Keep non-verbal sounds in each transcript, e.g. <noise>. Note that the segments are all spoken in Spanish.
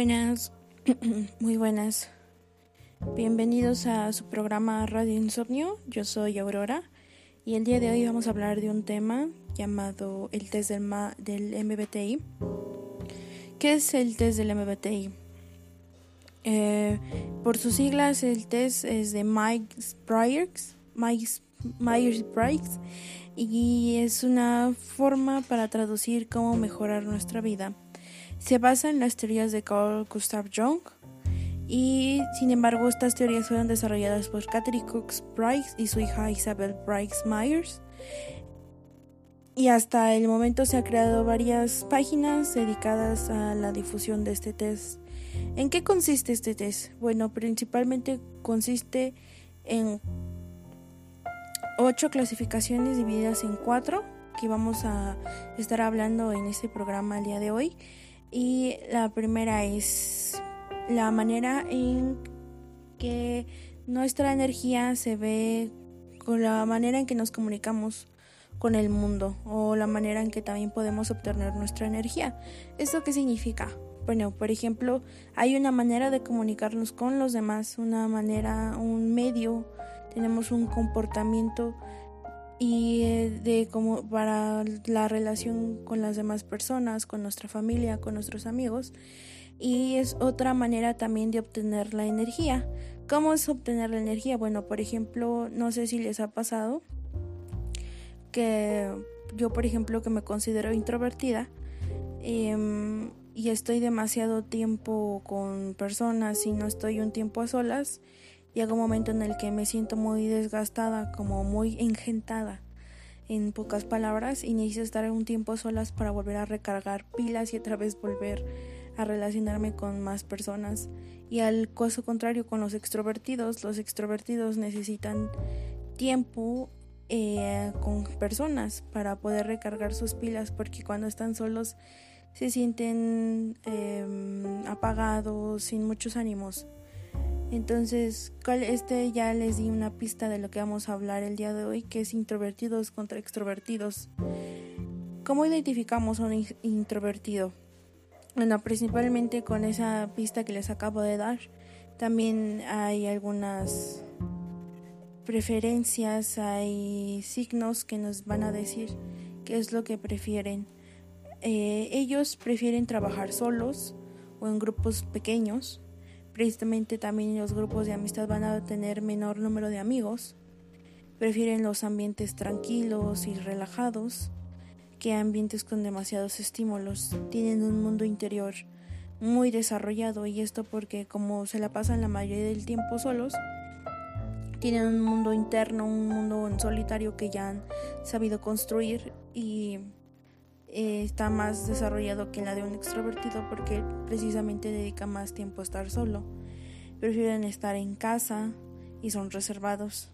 Buenas, <clears throat> muy buenas. Bienvenidos a su programa Radio Insomnio. Yo soy Aurora y el día de hoy vamos a hablar de un tema llamado el test del, MBTI. ¿Qué es el test del MBTI? Eh, por sus siglas, el test es de Myers-Briggs Myers-Briggs y es una forma para traducir cómo mejorar nuestra vida. Se basa en las teorías de Carl Gustav Jung y sin embargo estas teorías fueron desarrolladas por Catherine Cox Briggs y su hija Isabel Briggs Myers. Y hasta el momento se han creado varias páginas dedicadas a la difusión de este test. ¿En qué consiste este test? Bueno, principalmente consiste en ocho clasificaciones divididas en cuatro que vamos a estar hablando en este programa el día de hoy. Y la primera es la manera en que nuestra energía se ve con la manera en que nos comunicamos con el mundo o la manera en que también podemos obtener nuestra energía. ¿Esto qué significa? Bueno, por ejemplo, hay una manera de comunicarnos con los demás, una manera, un medio, tenemos un comportamiento y eh, de como para la relación con las demás personas, con nuestra familia, con nuestros amigos. Y es otra manera también de obtener la energía. ¿Cómo es obtener la energía? Bueno, por ejemplo, no sé si les ha pasado que yo, por ejemplo, que me considero introvertida em, y estoy demasiado tiempo con personas y no estoy un tiempo a solas, llega un momento en el que me siento muy desgastada, como muy engentada. En pocas palabras, y necesito estar un tiempo solas para volver a recargar pilas y otra vez volver a relacionarme con más personas. Y al caso contrario con los extrovertidos, los extrovertidos necesitan tiempo eh, con personas para poder recargar sus pilas porque cuando están solos se sienten em, apagados, sin muchos ánimos. Entonces, este ya les di una pista de lo que vamos a hablar el día de hoy, que es introvertidos contra extrovertidos. ¿Cómo identificamos a un introvertido? Bueno, principalmente con esa pista que les acabo de dar. También hay algunas preferencias, hay signos que nos van a decir qué es lo que prefieren. Eh, ellos prefieren trabajar solos o en grupos pequeños. Precisamente también los grupos de amistad van a tener menor número de amigos. Prefieren los ambientes tranquilos y relajados que ambientes con demasiados estímulos. Tienen un mundo interior muy desarrollado y esto porque como se la pasan la mayoría del tiempo solos, tienen un mundo interno, un mundo en solitario que ya han sabido construir y eh, está más desarrollado que la de un extrovertido porque precisamente dedica más tiempo a estar solo. Prefieren estar en casa y son reservados.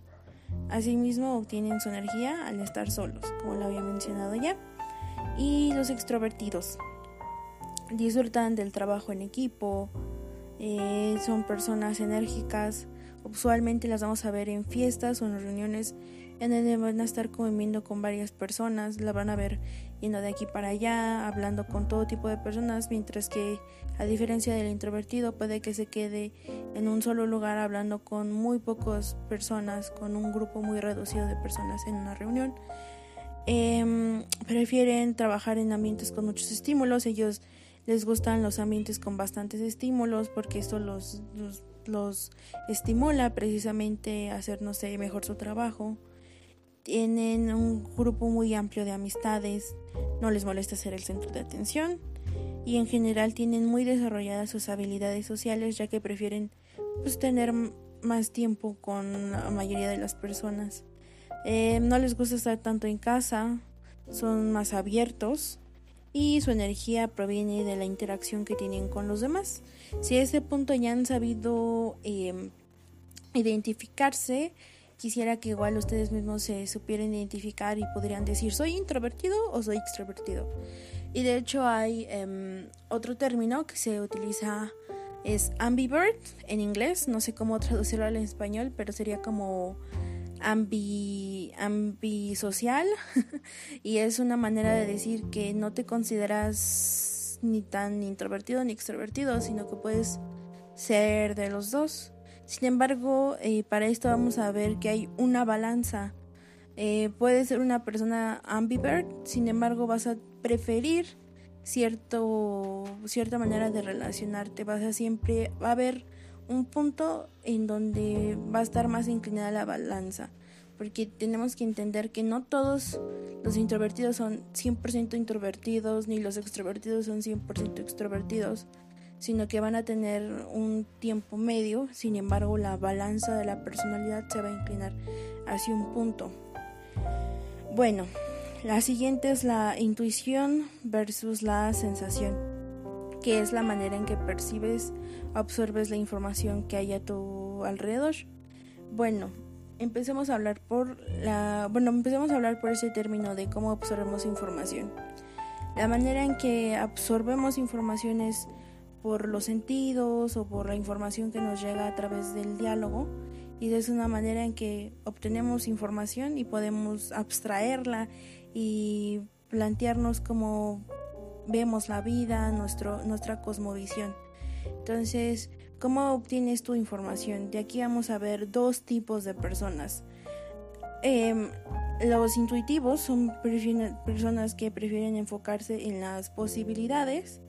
Asimismo obtienen su energía al estar solos, como lo había mencionado ya. Y los extrovertidos disfrutan del trabajo en equipo, eh, son personas enérgicas, usualmente las vamos a ver en fiestas o en reuniones en donde van a estar comiendo con varias personas, la van a ver yendo de aquí para allá, hablando con todo tipo de personas, mientras que a diferencia del introvertido puede que se quede en un solo lugar hablando con muy pocas personas, con un grupo muy reducido de personas en una reunión. Em, prefieren trabajar en ambientes con muchos estímulos, ellos les gustan los ambientes con bastantes estímulos porque esto los, los, los estimula precisamente a hacer, no sé, mejor su trabajo tienen un grupo muy amplio de amistades, no les molesta ser el centro de atención y en general tienen muy desarrolladas sus habilidades sociales ya que prefieren pues, tener más tiempo con la mayoría de las personas. Eh, no les gusta estar tanto en casa, son más abiertos y su energía proviene de la interacción que tienen con los demás. Si a ese punto ya han sabido eh, identificarse, quisiera que igual ustedes mismos se supieran identificar y podrían decir, ¿soy introvertido o soy extrovertido? Y de hecho hay em, otro término que se utiliza, es ambivert en inglés, no sé cómo traducirlo al español, pero sería como ambi, ambisocial <laughs> y es una manera de decir que no te consideras ni tan introvertido ni extrovertido, sino que puedes ser de los dos. Sin embargo, eh, para esto vamos a ver que hay una balanza. Eh, ser una persona ambivert, sin embargo vas a preferir cierto, cierta manera de relacionarte. Vas a siempre, va a haber un punto en donde va a estar más inclinada la balanza porque tenemos que entender que no todos los introvertidos son 100% introvertidos, ni los extrovertidos son 100% extrovertidos, sino que van a tener un tiempo medio, sin embargo la balanza de la personalidad se va a inclinar hacia un punto. Bueno, la siguiente es la intuición versus la sensación, que es la manera en que percibes, absorbes la información que hay a tu alrededor. Bueno, empecemos a hablar por la, bueno, empecemos a hablar por ese término de cómo absorbemos información. La manera en que absorbemos información es por los sentidos o por la información que nos llega a través del diálogo y es una manera en que obtenemos información y podemos abstraerla y plantearnos cómo vemos la vida, nuestro, nuestra cosmovisión. Entonces, ¿Cómo obtienes tu información? De aquí vamos a ver dos tipos de personas. Em, los intuitivos son personas que prefieren enfocarse en las posibilidades,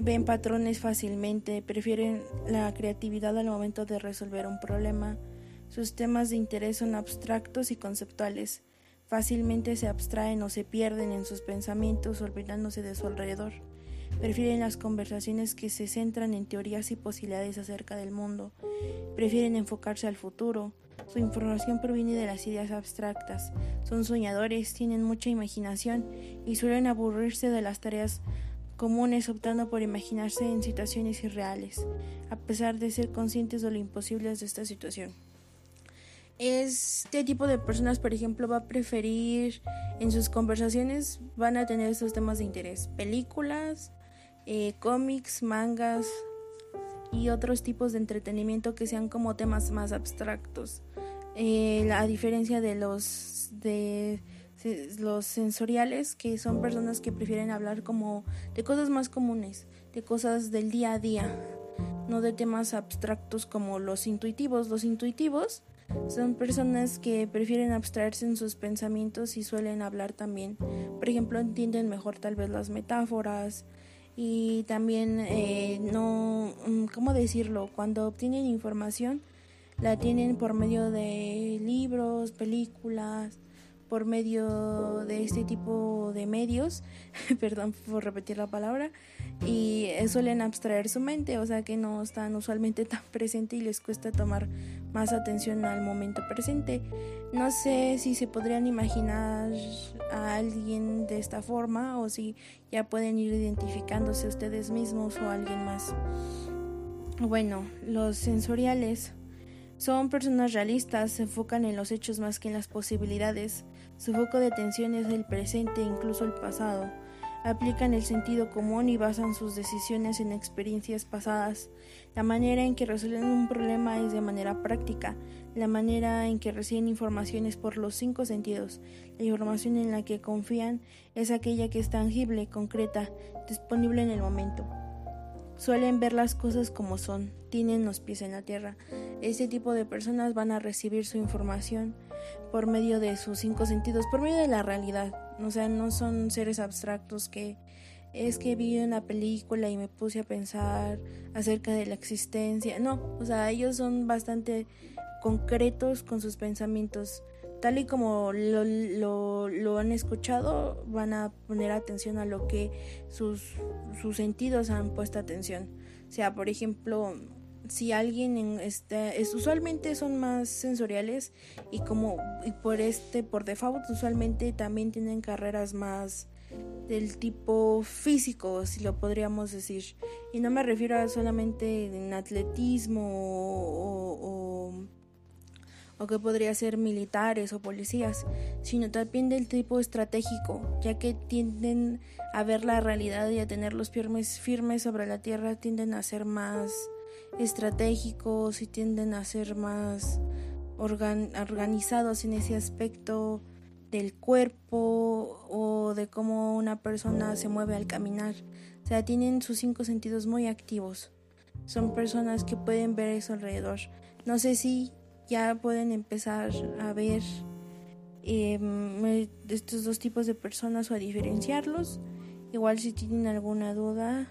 ven patrones fácilmente, prefieren la creatividad al momento de resolver un problema. Sus temas de interés son abstractos y conceptuales. Fácilmente se abstraen o se pierden en sus pensamientos olvidándose de su alrededor. Prefieren las conversaciones que se centran en teorías y posibilidades acerca del mundo. Prefieren enfocarse al futuro. Su información proviene de las ideas abstractas. Son soñadores, tienen mucha imaginación y suelen aburrirse de las tareas comunes optando por imaginarse en situaciones irreales, a pesar de ser conscientes de lo imposible de esta situación. Este tipo de personas, por ejemplo, va a preferir en sus conversaciones, van a tener esos temas de interés, películas, eh, cómics, mangas y otros tipos de entretenimiento que sean como temas más abstractos. Eh, a diferencia de los de los sensoriales, que son personas que prefieren hablar como de cosas más comunes, de cosas del día a día, no de temas abstractos como los intuitivos. Los intuitivos son personas que prefieren abstraerse en sus pensamientos y suelen hablar también. Por ejemplo, entienden mejor tal vez las metáforas, y también eh, no, mm, ¿cómo decirlo? Cuando obtienen información la tienen por medio de libros, películas, por medio de este tipo de medios, <laughs> perdón por repetir la palabra, y suelen abstraer su mente, o sea que no están usualmente <laughs> tan presente y les cuesta tomar más atención al momento presente. No sé si se podrían imaginar a alguien de esta forma o si ya pueden ir identificándose ustedes mismos o alguien más. Bueno, los sensoriales son personas realistas, se enfocan en los hechos más que en las posibilidades. Su foco de atención es el presente e incluso el pasado. Aplican el sentido común y basan sus decisiones en experiencias pasadas. La manera en que resuelven un problema es de manera práctica. La manera en que reciben información es por los cinco sentidos. La información en la que confían es aquella que es tangible, concreta, disponible en el momento. Suelen ver las cosas como son, tienen los pies en la tierra. Este tipo de personas van a recibir su información por medio de sus cinco sentidos, por medio de la realidad. O sea, no son seres abstractos que es que vi una película y me puse a pensar acerca de la existencia. No, o sea, ellos son bastante concretos con sus pensamientos tal y como lo, lo, han escuchado, van a poner atención a lo que sus, sus sentidos han puesto atención. O sea, por ejemplo, si alguien está, es, usualmente son más sensoriales y como y por este por default usualmente también tienen carreras más del tipo físico si lo podríamos decir y no me refiero a solamente en atletismo o que podría ser militares o policías, sino también del tipo estratégico, ya que tienden a ver la realidad y a tener los firmes, firmes sobre la tierra, tienden a ser más estratégicos y tienden a ser más organizados en ese aspecto del cuerpo o de cómo una persona se mueve al caminar. O sea, tienen sus cinco sentidos muy activos. Son personas que pueden ver eso alrededor. No sé si ya pueden empezar a ver eh, estos dos tipos de personas o a diferenciarlos. Igual si tienen alguna duda,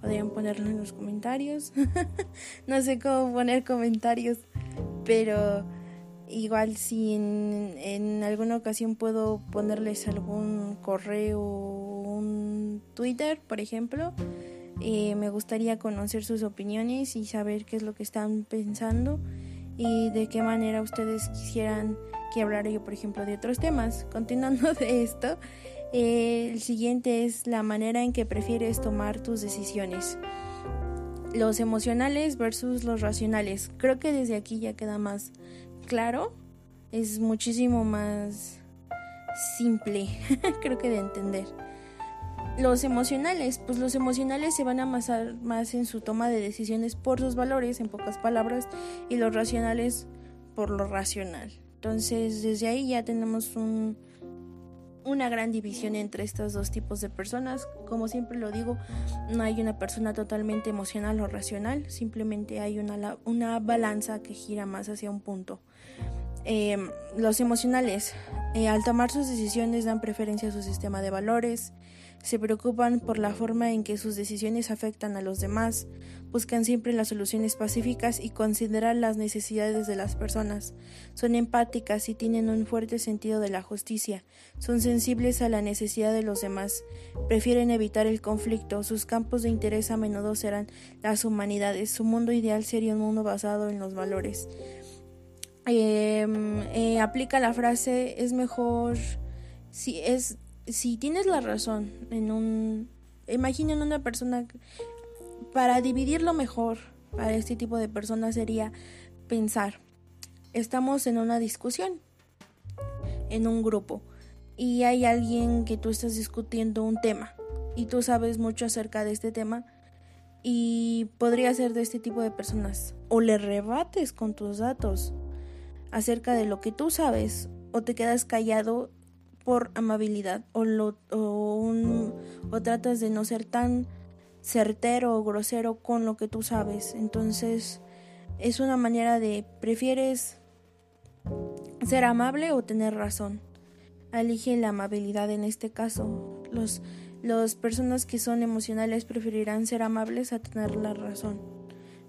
podrían ponerlo en los comentarios. <laughs> no sé cómo poner comentarios, pero igual si en, en, alguna ocasión puedo ponerles algún correo o un Twitter, por ejemplo. Eh, me gustaría conocer sus opiniones y saber qué es lo que están pensando y de qué manera ustedes quisieran que hablara yo, por ejemplo, de otros temas. <laughs> Continuando de esto, eh, el siguiente es la manera en que prefieres tomar tus decisiones. Los emocionales versus los racionales. Creo que desde aquí ya queda más claro. Es muchísimo más simple, <laughs> creo que de entender. Los emocionales, pues los emocionales se van a amasar más en su toma de decisiones por sus valores, en pocas palabras, y los racionales por lo racional. Entonces, desde ahí ya tenemos un, una gran división entre estos dos tipos de personas. Como siempre lo digo, no hay una persona totalmente emocional o racional, simplemente hay una, una balanza que gira más hacia un punto. Eh, los emocionales, eh, al tomar sus decisiones, dan preferencia a su sistema de valores, se preocupan por la forma en que sus decisiones afectan a los demás, buscan siempre las soluciones pacíficas y consideran las necesidades de las personas. Son empáticas y tienen un fuerte sentido de la justicia. Son sensibles a la necesidad de los demás. Prefieren evitar el conflicto. Sus campos de interés a menudo serán las humanidades. Su mundo ideal sería un mundo basado en los valores. Em, eh, aplica la frase es mejor si es si tienes la razón en un... Imaginen una persona... Para dividirlo mejor para este tipo de personas sería pensar, estamos en una discusión, en un grupo, y hay alguien que tú estás discutiendo un tema, y tú sabes mucho acerca de este tema, y podría ser de este tipo de personas. O le rebates con tus datos acerca de lo que tú sabes, o te quedas callado por amabilidad o, lo, o, un, o tratas de no ser tan certero o grosero con lo que tú sabes. Entonces es una manera de prefieres ser amable o tener razón. Elige la amabilidad en este caso. Los, las personas que son emocionales preferirán ser amables a tener la razón.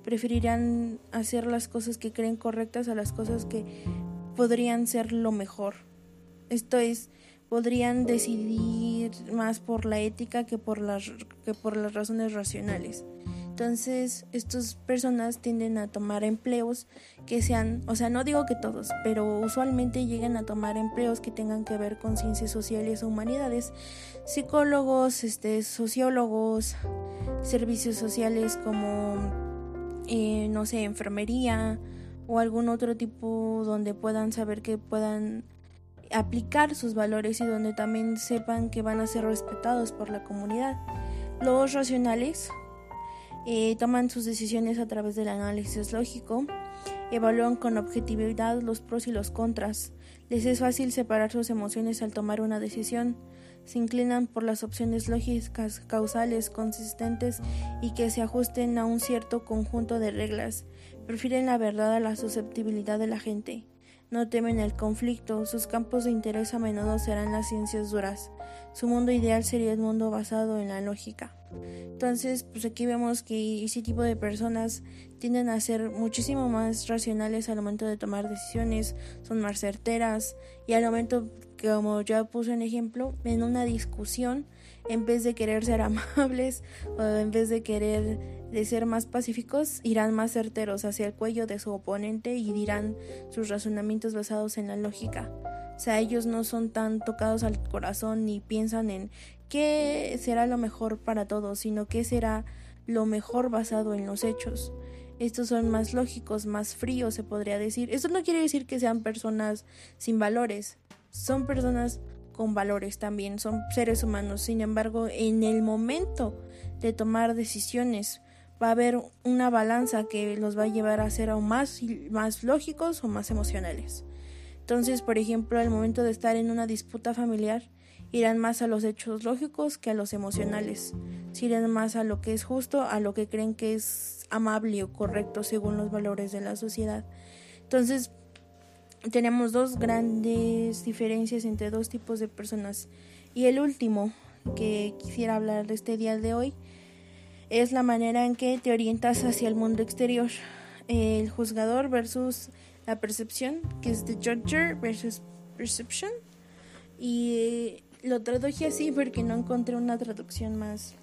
Preferirán hacer las cosas que creen correctas a las cosas que podrían ser lo mejor. Esto es podrían decidir más por la ética que por las, que por las razones racionales. Entonces, estas personas tienden a tomar empleos que sean, o sea, no digo que todos, pero usualmente llegan a tomar empleos que tengan que ver con ciencias sociales o humanidades, psicólogos, este, sociólogos, servicios sociales como, eh, no sé, enfermería o algún otro tipo donde puedan saber que puedan aplicar sus valores y donde también sepan que van a ser respetados por la comunidad. Los racionales eh, toman sus decisiones a través del análisis lógico, evalúan con objetividad los pros y los contras, les es fácil separar sus emociones al tomar una decisión, se inclinan por las opciones lógicas, causales, consistentes y que se ajusten a un cierto conjunto de reglas, prefieren la verdad a la susceptibilidad de la gente. No temen el conflicto, sus campos de interés a menudo serán las ciencias duras. Su mundo ideal sería el mundo basado en la lógica. Entonces, pues aquí vemos que ese tipo de personas tienden a ser muchísimo más racionales al momento de tomar decisiones, son más certeras y al momento, como ya puse un ejemplo, en una discusión, en vez de querer ser <laughs> amables o en vez de querer de ser más pacíficos, irán más certeros hacia el cuello de su oponente y dirán sus razonamientos basados en la lógica. O sea, ellos no son tan tocados al corazón ni piensan en qué será lo mejor para todos, sino qué será lo mejor basado en los hechos. Estos son más lógicos, más fríos, se podría decir. Esto no quiere decir que sean personas sin valores, son personas con valores también, son seres humanos. Sin embargo, en el momento de tomar decisiones, va a haber una balanza que los va a llevar a ser aún más, más lógicos o más emocionales. Entonces, por ejemplo, al momento de estar en una disputa familiar, irán más a los hechos lógicos que a los emocionales. Si irán más a lo que es justo, a lo que creen que es amable o correcto según los valores de la sociedad. Entonces, tenemos dos grandes diferencias entre dos tipos de personas. Y el último que quisiera hablar de este día de hoy es la manera en que te orientas hacia el mundo exterior. El juzgador versus la percepción, que es the judger versus perception. Y lo traduje así porque no encontré una traducción más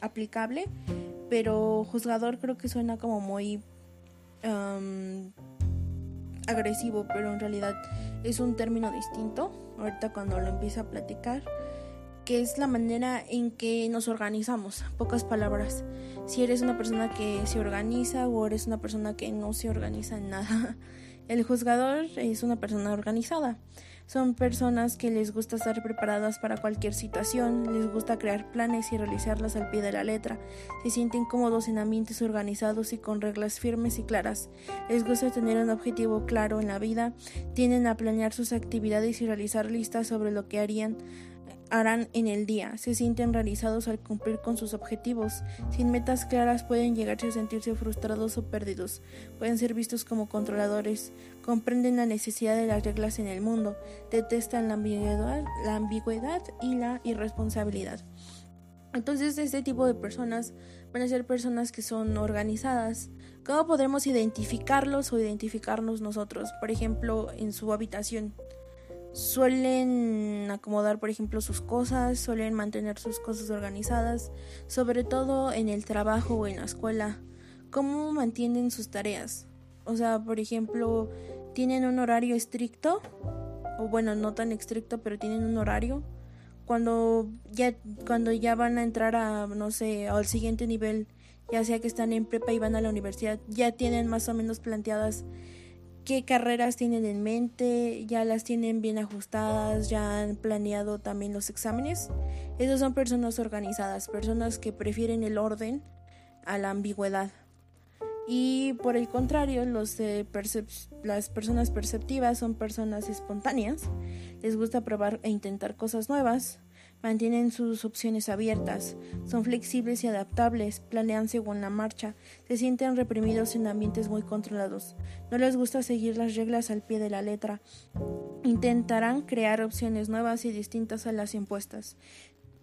aplicable, pero juzgador creo que suena como muy agresivo, pero en realidad es un término distinto. Ahorita cuando lo empiece a platicar, que es la manera en que nos organizamos, pocas palabras. Si eres una persona que se organiza o eres una persona que no se organiza en nada. <laughs> El juzgador es una persona organizada. Son personas que les gusta estar preparadas para cualquier situación, les gusta crear planes y realizarlas al pie de la letra, se sienten cómodos en ambientes organizados y con reglas firmes y claras, les gusta tener un objetivo claro en la vida, tienden a planear sus actividades y realizar listas sobre lo que harían harán en el día. Se sienten realizados al cumplir con sus objetivos. Sin metas claras pueden llegarse a sentirse frustrados o perdidos. Pueden ser vistos como controladores. Comprenden la necesidad de las reglas en el mundo. Detestan la ambigüedad, la ambigüedad y la irresponsabilidad. Entonces este tipo de personas van a ser personas que son organizadas. ¿Cómo podremos identificarlos o identificarnos nosotros? Por ejemplo, en su habitación suelen acomodar, por ejemplo, sus cosas, suelen mantener sus cosas organizadas, sobre todo en el trabajo o en la escuela. ¿Cómo mantienen sus tareas? O sea, por ejemplo, tienen un horario estricto, o bueno, no tan estricto, pero tienen un horario. Cuando ya, cuando ya van a entrar a, no sé, al siguiente nivel, ya sea que están en prepa y van a la universidad, ya tienen más o menos planteadas qué carreras tienen en mente, ya las tienen bien ajustadas, ya han planeado también los exámenes. Esas son personas organizadas, personas que prefieren el orden a la ambigüedad. Y por el contrario, los las personas perceptivas son personas espontáneas, les gusta probar e intentar cosas nuevas, mantienen sus opciones abiertas, son flexibles y adaptables, planean según la marcha, se sienten reprimidos en ambientes muy controlados, no les gusta seguir las reglas al pie de la letra, intentarán crear opciones nuevas y distintas a las impuestas,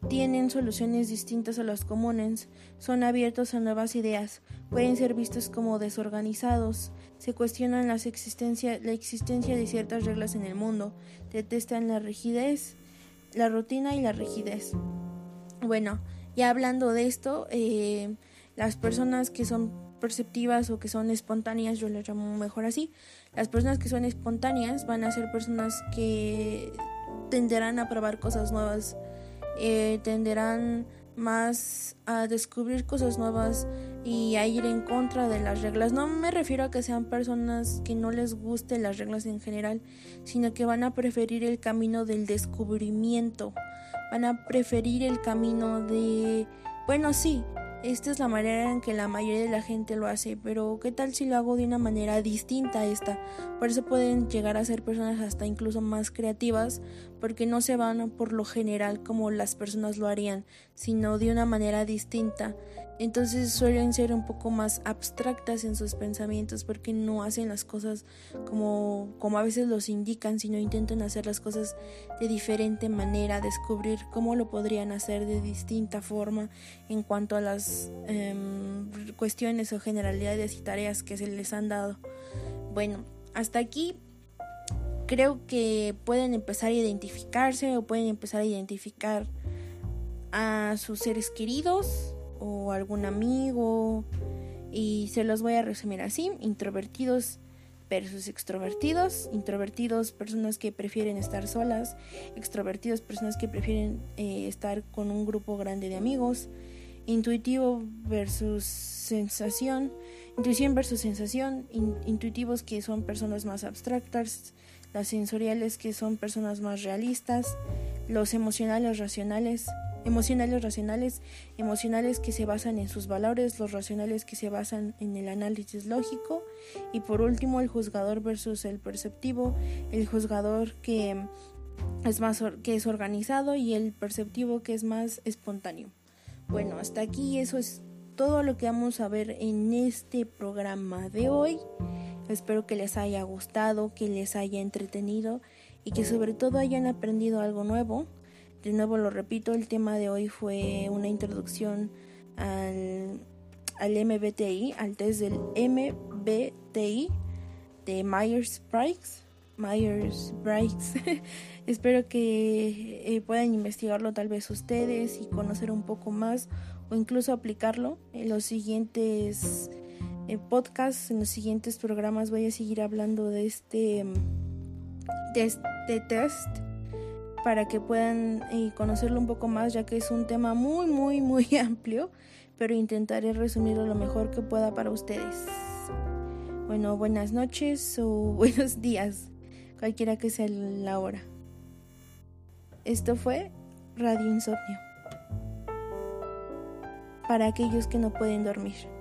tienen soluciones distintas a las comunes, son abiertos a nuevas ideas, pueden ser vistos como desorganizados, se cuestionan la existencia de ciertas reglas en el mundo, detestan la rigidez, la rutina y la rigidez. Bueno, ya hablando de esto, eh, las personas que son perceptivas o que son espontáneas, yo las llamo mejor así, las personas que son espontáneas van a ser personas que tenderán a probar cosas nuevas, eh, tenderán más a descubrir cosas nuevas y a ir en contra de las reglas. No me refiero a que sean personas que no les gusten las reglas en general, sino que van a preferir el camino del descubrimiento, van a preferir el camino de, bueno, sí, esta es la manera en que la mayoría de la gente lo hace, pero ¿qué tal si lo hago de una manera distinta a esta? Por eso pueden llegar a ser personas hasta incluso más creativas, porque no se van por lo general como las personas lo harían, sino de una manera distinta. Entonces suelen ser un poco más abstractas en sus pensamientos porque no hacen las cosas como, como a veces los indican, sino intentan hacer las cosas de diferente manera, descubrir cómo lo podrían hacer de distinta forma en cuanto a las em, cuestiones o generalidades y tareas que se les han dado. Bueno, hasta aquí creo que pueden empezar a identificarse o pueden empezar a identificar a sus seres queridos o algún amigo y se los voy a resumir así, introvertidos versus extrovertidos, introvertidos personas que prefieren estar solas, extrovertidos personas que prefieren eh, estar con un grupo grande de amigos, intuitivo versus sensación, intuición versus sensación, intuitivos que son personas más abstractas, las sensoriales que son personas más realistas, los emocionales racionales, emocionales racionales, emocionales que se basan en sus valores, los racionales que se basan en el análisis lógico y por último el juzgador versus el perceptivo, el juzgador que es más que es organizado y el perceptivo que es más espontáneo. Bueno, hasta aquí eso es todo lo que vamos a ver en este programa de hoy. Espero que les haya gustado, que les haya entretenido y que sobre todo hayan aprendido algo nuevo. De nuevo lo repito, el tema de hoy fue una introducción al, al MBTI, al test del MBTI de Myers-Briggs. Myers-Briggs. <laughs> Espero que eh, puedan investigarlo tal vez ustedes y conocer un poco más o incluso aplicarlo en los siguientes eh, podcasts, en los siguientes programas voy a seguir hablando de este, de este test para que puedan eh, conocerlo un poco más, ya que es un tema muy, muy, muy <laughs> amplio, pero intentaré resumirlo lo mejor que pueda para ustedes. Bueno, buenas noches o <laughs> buenos días, cualquiera que sea la hora. Esto fue Radio Insomnio. Para aquellos que no pueden dormir.